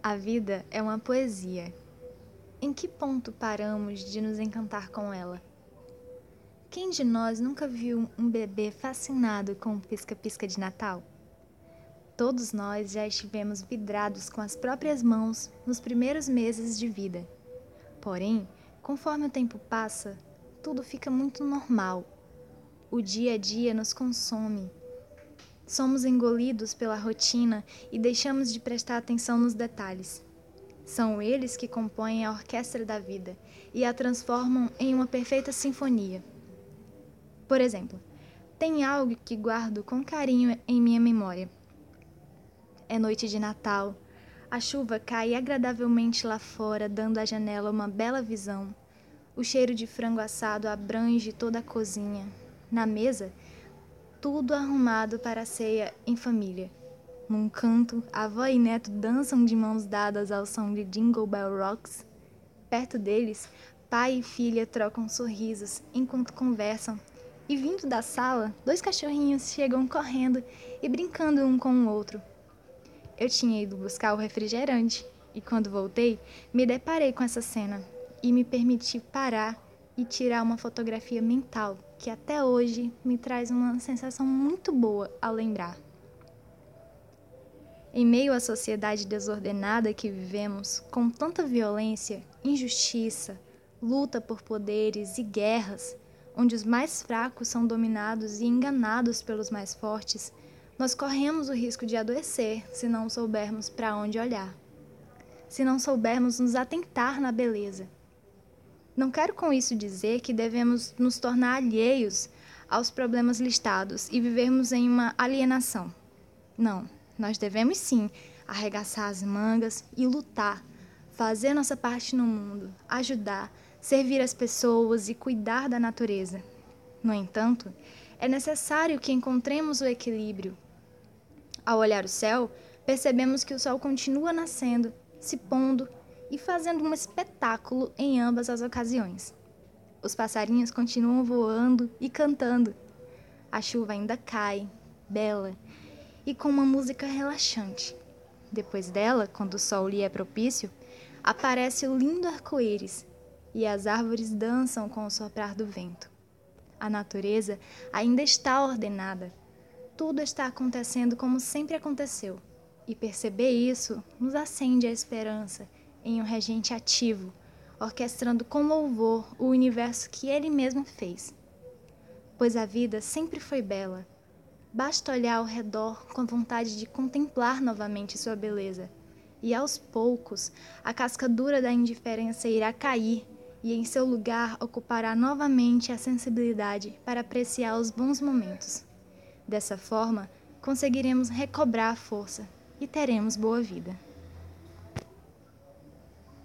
A vida é uma poesia. Em que ponto paramos de nos encantar com ela? Quem de nós nunca viu um bebê fascinado com o pisca-pisca de Natal? Todos nós já estivemos vidrados com as próprias mãos nos primeiros meses de vida. Porém, conforme o tempo passa, tudo fica muito normal. O dia a dia nos consome Somos engolidos pela rotina e deixamos de prestar atenção nos detalhes. São eles que compõem a orquestra da vida e a transformam em uma perfeita sinfonia. Por exemplo, tem algo que guardo com carinho em minha memória. É noite de Natal. A chuva cai agradavelmente lá fora, dando à janela uma bela visão. O cheiro de frango assado abrange toda a cozinha. Na mesa, tudo arrumado para a ceia em família. Num canto, avó e neto dançam de mãos dadas ao som de Jingle Bell Rocks. Perto deles, pai e filha trocam sorrisos enquanto conversam. E vindo da sala, dois cachorrinhos chegam correndo e brincando um com o outro. Eu tinha ido buscar o refrigerante e quando voltei, me deparei com essa cena e me permiti parar e tirar uma fotografia mental que até hoje me traz uma sensação muito boa ao lembrar. Em meio à sociedade desordenada que vivemos, com tanta violência, injustiça, luta por poderes e guerras, onde os mais fracos são dominados e enganados pelos mais fortes, nós corremos o risco de adoecer se não soubermos para onde olhar, se não soubermos nos atentar na beleza não quero com isso dizer que devemos nos tornar alheios aos problemas listados e vivermos em uma alienação. Não, nós devemos sim arregaçar as mangas e lutar, fazer nossa parte no mundo, ajudar, servir as pessoas e cuidar da natureza. No entanto, é necessário que encontremos o equilíbrio. Ao olhar o céu, percebemos que o sol continua nascendo, se pondo e fazendo um espetáculo em ambas as ocasiões. Os passarinhos continuam voando e cantando. A chuva ainda cai, bela, e com uma música relaxante. Depois dela, quando o sol lhe é propício, aparece o lindo arco-íris e as árvores dançam com o soprar do vento. A natureza ainda está ordenada. Tudo está acontecendo como sempre aconteceu. E perceber isso nos acende a esperança em um regente ativo, orquestrando com louvor o universo que ele mesmo fez. Pois a vida sempre foi bela. Basta olhar ao redor com vontade de contemplar novamente sua beleza. E aos poucos, a casca dura da indiferença irá cair e em seu lugar ocupará novamente a sensibilidade para apreciar os bons momentos. Dessa forma, conseguiremos recobrar a força e teremos boa vida.